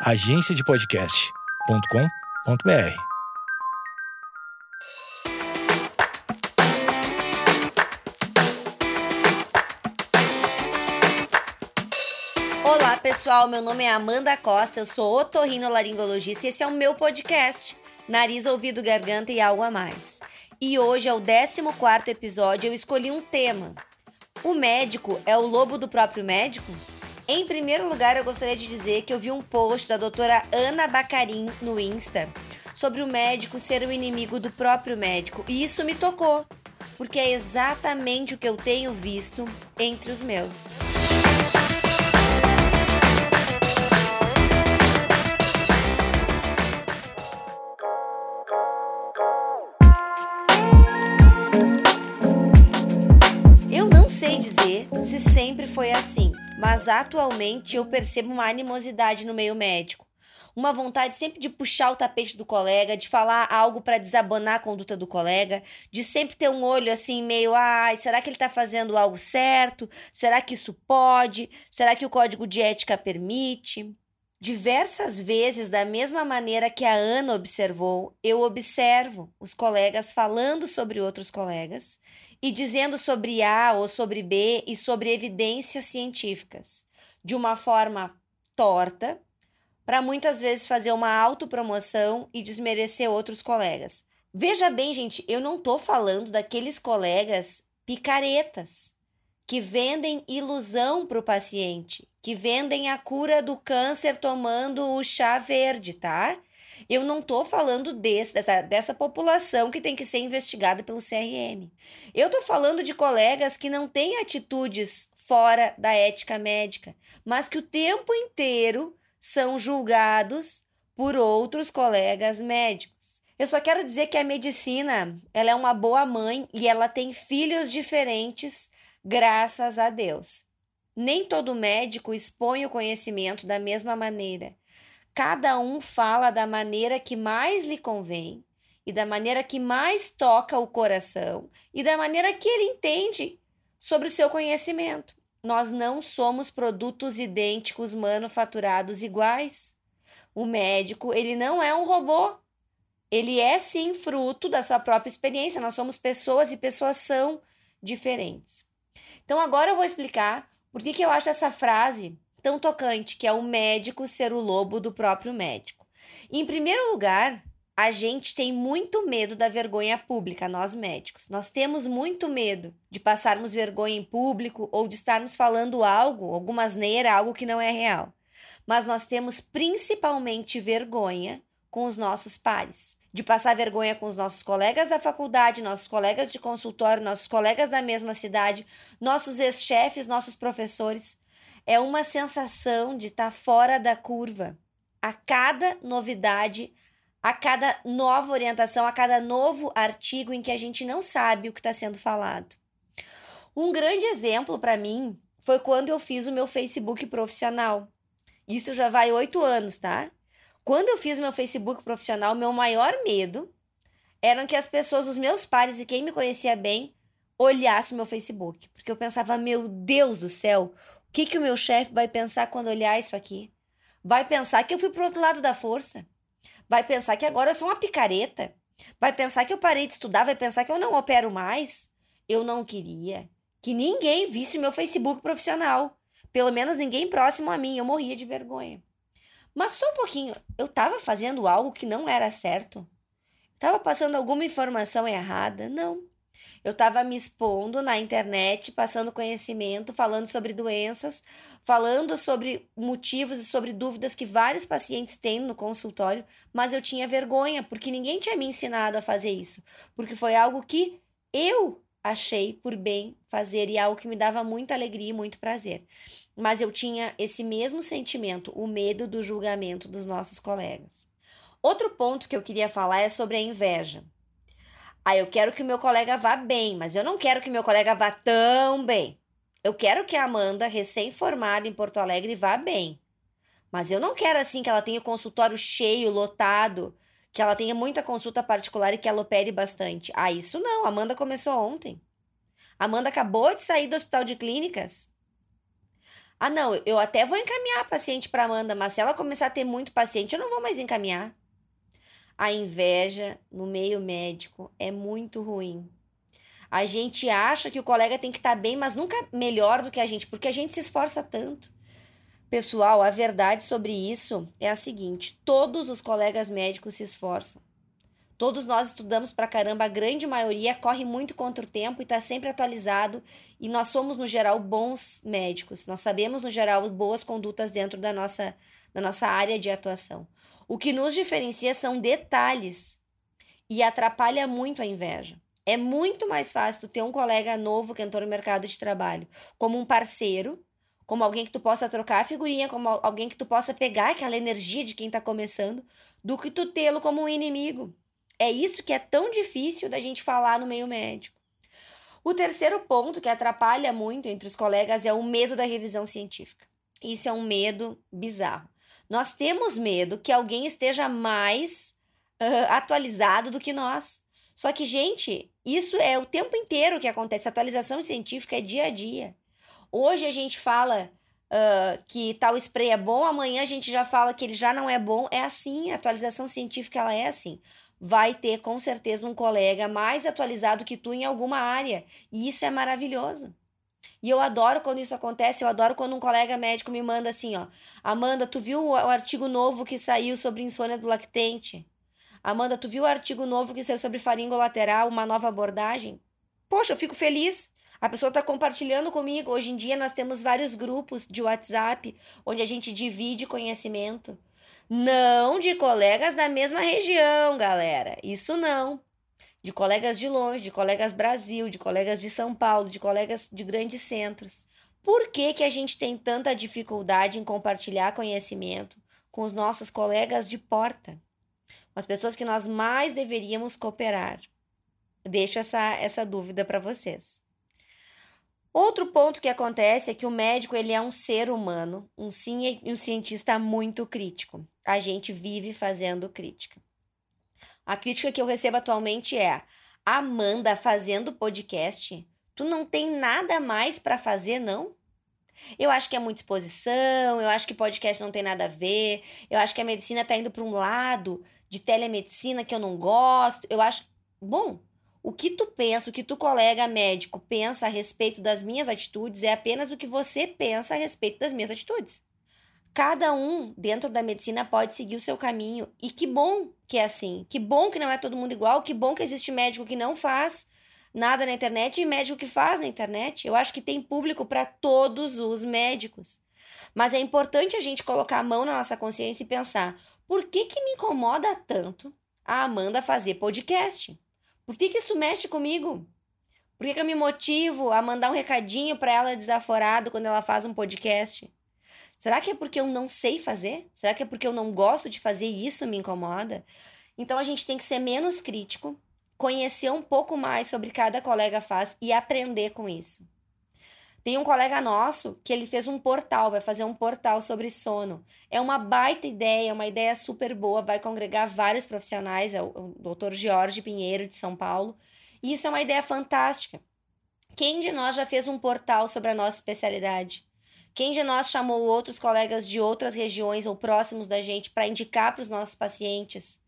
agenciadepodcast.com.br. Olá pessoal, meu nome é Amanda Costa, eu sou otorrinolaringologista e esse é o meu podcast, Nariz, Ouvido, Garganta e Algo a Mais. E hoje é o 14 episódio, eu escolhi um tema. O médico é o lobo do próprio médico? Em primeiro lugar, eu gostaria de dizer que eu vi um post da doutora Ana Bacarin no Insta sobre o médico ser o inimigo do próprio médico, e isso me tocou, porque é exatamente o que eu tenho visto entre os meus. Se sempre foi assim mas atualmente eu percebo uma animosidade no meio médico. Uma vontade sempre de puxar o tapete do colega, de falar algo para desabonar a conduta do colega, de sempre ter um olho assim meio, ai, será que ele está fazendo algo certo? Será que isso pode? Será que o código de ética permite? Diversas vezes, da mesma maneira que a Ana observou, eu observo os colegas falando sobre outros colegas e dizendo sobre A ou sobre B e sobre evidências científicas, de uma forma torta, para muitas vezes fazer uma autopromoção e desmerecer outros colegas. Veja bem, gente, eu não estou falando daqueles colegas picaretas que vendem ilusão para o paciente, que vendem a cura do câncer tomando o chá verde, tá? Eu não estou falando desse, dessa, dessa população que tem que ser investigada pelo CRM. Eu estou falando de colegas que não têm atitudes fora da ética médica, mas que o tempo inteiro são julgados por outros colegas médicos. Eu só quero dizer que a medicina, ela é uma boa mãe e ela tem filhos diferentes graças a Deus. Nem todo médico expõe o conhecimento da mesma maneira. Cada um fala da maneira que mais lhe convém e da maneira que mais toca o coração e da maneira que ele entende sobre o seu conhecimento. Nós não somos produtos idênticos manufaturados iguais. O médico, ele não é um robô. Ele é sim fruto da sua própria experiência. Nós somos pessoas e pessoas são diferentes. Então agora eu vou explicar por que, que eu acho essa frase tão tocante, que é o médico ser o lobo do próprio médico. Em primeiro lugar, a gente tem muito medo da vergonha pública, nós médicos. Nós temos muito medo de passarmos vergonha em público ou de estarmos falando algo, alguma asneira, algo que não é real. Mas nós temos principalmente vergonha com os nossos pares de passar vergonha com os nossos colegas da faculdade, nossos colegas de consultório, nossos colegas da mesma cidade, nossos ex-chefes, nossos professores. É uma sensação de estar tá fora da curva. A cada novidade, a cada nova orientação, a cada novo artigo em que a gente não sabe o que está sendo falado. Um grande exemplo para mim foi quando eu fiz o meu Facebook profissional. Isso já vai oito anos, tá? Quando eu fiz meu Facebook profissional, meu maior medo era que as pessoas, os meus pares e quem me conhecia bem, olhasse meu Facebook. Porque eu pensava, meu Deus do céu, o que, que o meu chefe vai pensar quando olhar isso aqui? Vai pensar que eu fui pro outro lado da força. Vai pensar que agora eu sou uma picareta. Vai pensar que eu parei de estudar, vai pensar que eu não opero mais. Eu não queria que ninguém visse meu Facebook profissional. Pelo menos ninguém próximo a mim. Eu morria de vergonha. Mas só um pouquinho, eu estava fazendo algo que não era certo? Estava passando alguma informação errada? Não. Eu estava me expondo na internet, passando conhecimento, falando sobre doenças, falando sobre motivos e sobre dúvidas que vários pacientes têm no consultório, mas eu tinha vergonha porque ninguém tinha me ensinado a fazer isso, porque foi algo que eu achei por bem fazer e algo que me dava muita alegria e muito prazer mas eu tinha esse mesmo sentimento, o medo do julgamento dos nossos colegas. Outro ponto que eu queria falar é sobre a inveja. Ah, eu quero que o meu colega vá bem, mas eu não quero que meu colega vá tão bem. Eu quero que a Amanda, recém-formada em Porto Alegre, vá bem. Mas eu não quero assim que ela tenha o consultório cheio, lotado, que ela tenha muita consulta particular e que ela opere bastante. Ah, isso não. Amanda começou ontem. A Amanda acabou de sair do hospital de clínicas. Ah, não, eu até vou encaminhar a paciente para Amanda, mas se ela começar a ter muito paciente, eu não vou mais encaminhar. A inveja no meio médico é muito ruim. A gente acha que o colega tem que estar tá bem, mas nunca melhor do que a gente, porque a gente se esforça tanto. Pessoal, a verdade sobre isso é a seguinte: todos os colegas médicos se esforçam. Todos nós estudamos pra caramba, a grande maioria corre muito contra o tempo e está sempre atualizado. E nós somos, no geral, bons médicos. Nós sabemos, no geral, boas condutas dentro da nossa, da nossa área de atuação. O que nos diferencia são detalhes e atrapalha muito a inveja. É muito mais fácil tu ter um colega novo que entrou no mercado de trabalho como um parceiro, como alguém que tu possa trocar a figurinha, como alguém que tu possa pegar aquela energia de quem está começando, do que tu tê-lo como um inimigo. É isso que é tão difícil da gente falar no meio médico. O terceiro ponto que atrapalha muito entre os colegas é o medo da revisão científica. Isso é um medo bizarro. Nós temos medo que alguém esteja mais uh, atualizado do que nós. Só que, gente, isso é o tempo inteiro que acontece. A atualização científica é dia a dia. Hoje a gente fala uh, que tal spray é bom, amanhã a gente já fala que ele já não é bom. É assim, a atualização científica ela é assim vai ter com certeza um colega mais atualizado que tu em alguma área. E isso é maravilhoso. E eu adoro quando isso acontece, eu adoro quando um colega médico me manda assim, ó, Amanda, tu viu o artigo novo que saiu sobre insônia do lactente? Amanda, tu viu o artigo novo que saiu sobre faringolateral, uma nova abordagem? Poxa, eu fico feliz. A pessoa está compartilhando comigo. Hoje em dia nós temos vários grupos de WhatsApp onde a gente divide conhecimento. Não de colegas da mesma região, galera. Isso não. De colegas de longe, de colegas Brasil, de colegas de São Paulo, de colegas de grandes centros. Por que, que a gente tem tanta dificuldade em compartilhar conhecimento com os nossos colegas de porta? Com as pessoas que nós mais deveríamos cooperar? Deixo essa, essa dúvida para vocês. Outro ponto que acontece é que o médico ele é um ser humano, um, um cientista muito crítico. A gente vive fazendo crítica. A crítica que eu recebo atualmente é: Amanda fazendo podcast, tu não tem nada mais para fazer, não? Eu acho que é muita exposição, eu acho que podcast não tem nada a ver, eu acho que a medicina tá indo para um lado de telemedicina que eu não gosto. Eu acho, bom, o que tu pensa, o que tu colega médico pensa a respeito das minhas atitudes é apenas o que você pensa a respeito das minhas atitudes. Cada um dentro da medicina pode seguir o seu caminho. E que bom que é assim. Que bom que não é todo mundo igual. Que bom que existe médico que não faz nada na internet e médico que faz na internet. Eu acho que tem público para todos os médicos. Mas é importante a gente colocar a mão na nossa consciência e pensar: por que, que me incomoda tanto a Amanda fazer podcast? Por que, que isso mexe comigo? Por que, que eu me motivo a mandar um recadinho para ela desaforado quando ela faz um podcast? Será que é porque eu não sei fazer? Será que é porque eu não gosto de fazer e isso me incomoda? Então a gente tem que ser menos crítico, conhecer um pouco mais sobre cada colega faz e aprender com isso. Tem um colega nosso que ele fez um portal, vai fazer um portal sobre sono. É uma baita ideia, uma ideia super boa, vai congregar vários profissionais, é o, o Dr. Jorge Pinheiro de São Paulo. E isso é uma ideia fantástica. Quem de nós já fez um portal sobre a nossa especialidade? Quem de nós chamou outros colegas de outras regiões ou próximos da gente para indicar para os nossos pacientes?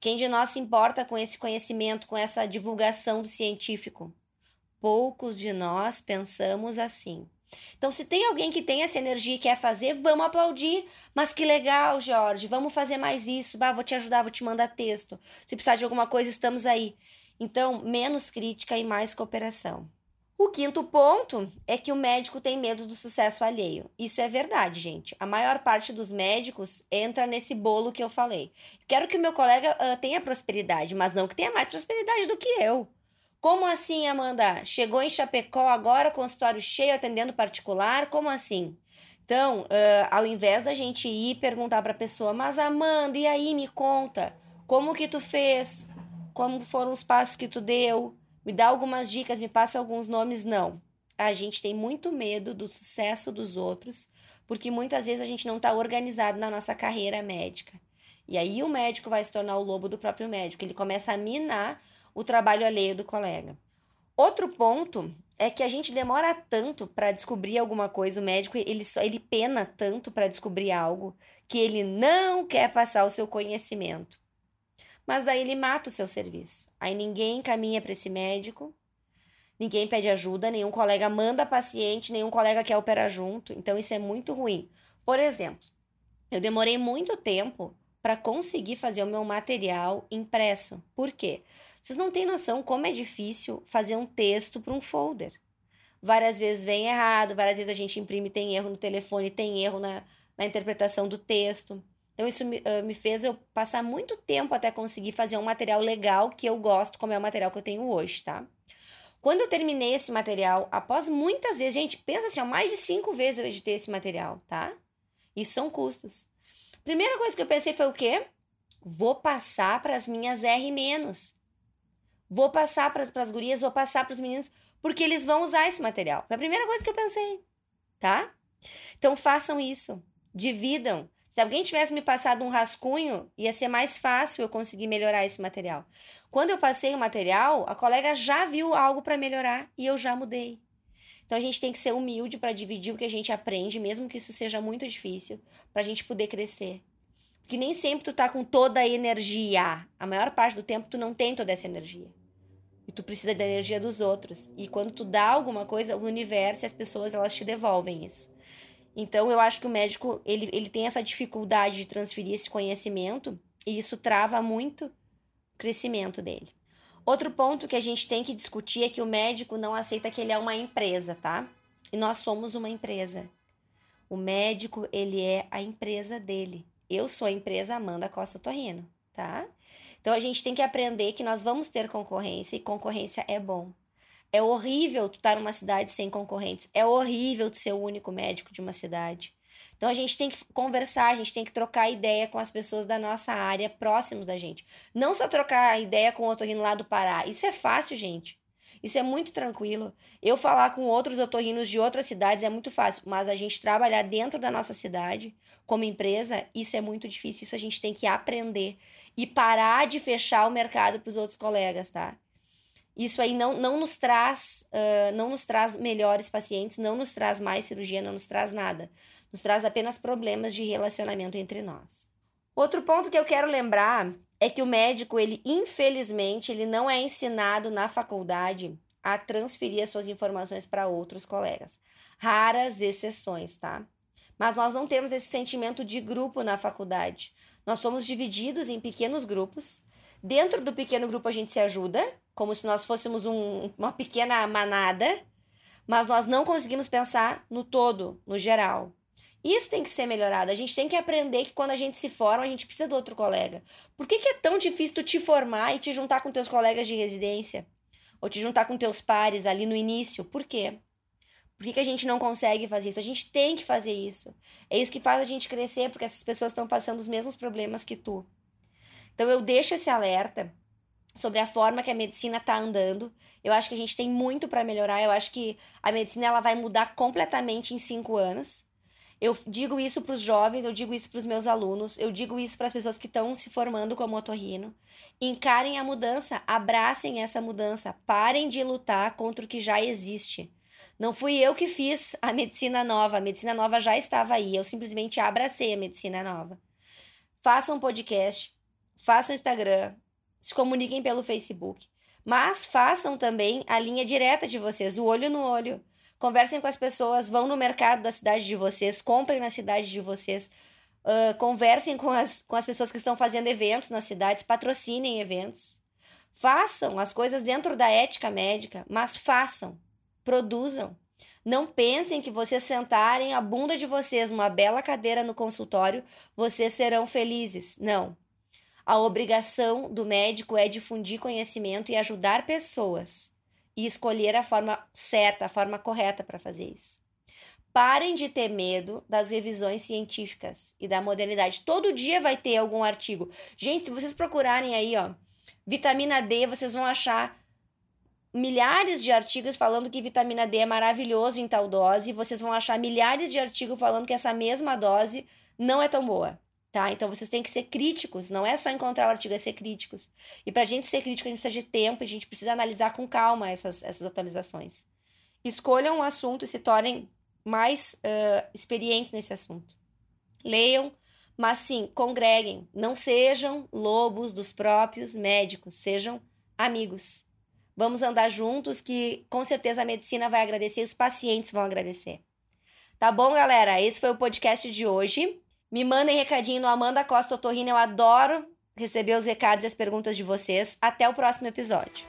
Quem de nós se importa com esse conhecimento, com essa divulgação do científico? Poucos de nós pensamos assim. Então, se tem alguém que tem essa energia e quer fazer, vamos aplaudir. Mas que legal, Jorge, vamos fazer mais isso. Bah, vou te ajudar, vou te mandar texto. Se precisar de alguma coisa, estamos aí. Então, menos crítica e mais cooperação. O quinto ponto é que o médico tem medo do sucesso alheio. Isso é verdade, gente. A maior parte dos médicos entra nesse bolo que eu falei. Quero que o meu colega uh, tenha prosperidade, mas não que tenha mais prosperidade do que eu. Como assim, Amanda? Chegou em Chapecó agora, consultório cheio, atendendo particular? Como assim? Então, uh, ao invés da gente ir perguntar para a pessoa, mas Amanda, e aí, me conta, como que tu fez? Como foram os passos que tu deu? Me dá algumas dicas, me passa alguns nomes? Não. A gente tem muito medo do sucesso dos outros, porque muitas vezes a gente não está organizado na nossa carreira médica. E aí o médico vai se tornar o lobo do próprio médico. Ele começa a minar o trabalho alheio do colega. Outro ponto é que a gente demora tanto para descobrir alguma coisa, o médico ele só ele pena tanto para descobrir algo que ele não quer passar o seu conhecimento. Mas aí ele mata o seu serviço. Aí ninguém caminha para esse médico, ninguém pede ajuda, nenhum colega manda paciente, nenhum colega quer operar junto. Então isso é muito ruim. Por exemplo, eu demorei muito tempo para conseguir fazer o meu material impresso. Por quê? Vocês não têm noção como é difícil fazer um texto para um folder. Várias vezes vem errado, várias vezes a gente imprime, tem erro no telefone, tem erro na, na interpretação do texto. Então, isso me, me fez eu passar muito tempo até conseguir fazer um material legal que eu gosto, como é o material que eu tenho hoje, tá? Quando eu terminei esse material, após muitas vezes, gente, pensa assim, ó, mais de cinco vezes eu editei esse material, tá? Isso são custos. Primeira coisa que eu pensei foi o quê? Vou passar para as minhas R-. Vou passar para as gurias, vou passar para os meninos, porque eles vão usar esse material. Foi a primeira coisa que eu pensei, tá? Então façam isso. Dividam. Se alguém tivesse me passado um rascunho, ia ser mais fácil eu conseguir melhorar esse material. Quando eu passei o material, a colega já viu algo para melhorar e eu já mudei. Então a gente tem que ser humilde para dividir o que a gente aprende, mesmo que isso seja muito difícil, para a gente poder crescer. Porque nem sempre tu tá com toda a energia. A maior parte do tempo tu não tem toda essa energia. E tu precisa da energia dos outros. E quando tu dá alguma coisa, o universo e as pessoas elas te devolvem isso. Então eu acho que o médico ele, ele tem essa dificuldade de transferir esse conhecimento e isso trava muito o crescimento dele. Outro ponto que a gente tem que discutir é que o médico não aceita que ele é uma empresa, tá? E nós somos uma empresa. O médico, ele é a empresa dele. Eu sou a empresa Amanda Costa Torrino, tá? Então a gente tem que aprender que nós vamos ter concorrência e concorrência é bom. É horrível tu estar numa cidade sem concorrentes. É horrível tu ser o único médico de uma cidade. Então a gente tem que conversar, a gente tem que trocar ideia com as pessoas da nossa área próximos da gente. Não só trocar ideia com o otorrino lá do Pará. Isso é fácil, gente. Isso é muito tranquilo. Eu falar com outros otorrinos de outras cidades é muito fácil, mas a gente trabalhar dentro da nossa cidade, como empresa, isso é muito difícil. Isso a gente tem que aprender e parar de fechar o mercado para os outros colegas, tá? Isso aí não, não nos traz uh, não nos traz melhores pacientes, não nos traz mais cirurgia, não nos traz nada. Nos traz apenas problemas de relacionamento entre nós. Outro ponto que eu quero lembrar é que o médico, ele infelizmente, ele não é ensinado na faculdade a transferir as suas informações para outros colegas. Raras exceções, tá? Mas nós não temos esse sentimento de grupo na faculdade. Nós somos divididos em pequenos grupos. Dentro do pequeno grupo a gente se ajuda, como se nós fôssemos um, uma pequena manada, mas nós não conseguimos pensar no todo, no geral. Isso tem que ser melhorado. A gente tem que aprender que quando a gente se forma, a gente precisa do outro colega. Por que, que é tão difícil tu te formar e te juntar com teus colegas de residência? Ou te juntar com teus pares ali no início? Por quê? Por que, que a gente não consegue fazer isso? A gente tem que fazer isso. É isso que faz a gente crescer, porque essas pessoas estão passando os mesmos problemas que tu. Então eu deixo esse alerta sobre a forma que a medicina está andando. Eu acho que a gente tem muito para melhorar. Eu acho que a medicina ela vai mudar completamente em cinco anos. Eu digo isso para os jovens, eu digo isso para os meus alunos, eu digo isso para as pessoas que estão se formando como otorrino. Encarem a mudança, abracem essa mudança, parem de lutar contra o que já existe. Não fui eu que fiz a medicina nova, a medicina nova já estava aí, eu simplesmente abracei a medicina nova. Façam um podcast, façam Instagram, se comuniquem pelo Facebook, mas façam também a linha direta de vocês, o olho no olho. Conversem com as pessoas, vão no mercado da cidade de vocês, comprem na cidade de vocês, uh, conversem com as, com as pessoas que estão fazendo eventos nas cidades, patrocinem eventos. Façam as coisas dentro da ética médica, mas façam, produzam. Não pensem que vocês sentarem a bunda de vocês numa bela cadeira no consultório, vocês serão felizes. Não. A obrigação do médico é difundir conhecimento e ajudar pessoas e escolher a forma certa, a forma correta para fazer isso. Parem de ter medo das revisões científicas e da modernidade. Todo dia vai ter algum artigo. Gente, se vocês procurarem aí, ó, vitamina D, vocês vão achar milhares de artigos falando que vitamina D é maravilhoso em tal dose, e vocês vão achar milhares de artigos falando que essa mesma dose não é tão boa tá? Então vocês têm que ser críticos, não é só encontrar o artigo, é ser críticos. E para a gente ser crítico, a gente precisa de tempo, a gente precisa analisar com calma essas, essas atualizações. escolham um assunto e se tornem mais uh, experientes nesse assunto. Leiam, mas sim, congreguem. Não sejam lobos dos próprios médicos, sejam amigos. Vamos andar juntos, que com certeza a medicina vai agradecer e os pacientes vão agradecer. Tá bom, galera? Esse foi o podcast de hoje. Me mandem recadinho no Amanda Costa Otorrino. Eu adoro receber os recados e as perguntas de vocês. Até o próximo episódio.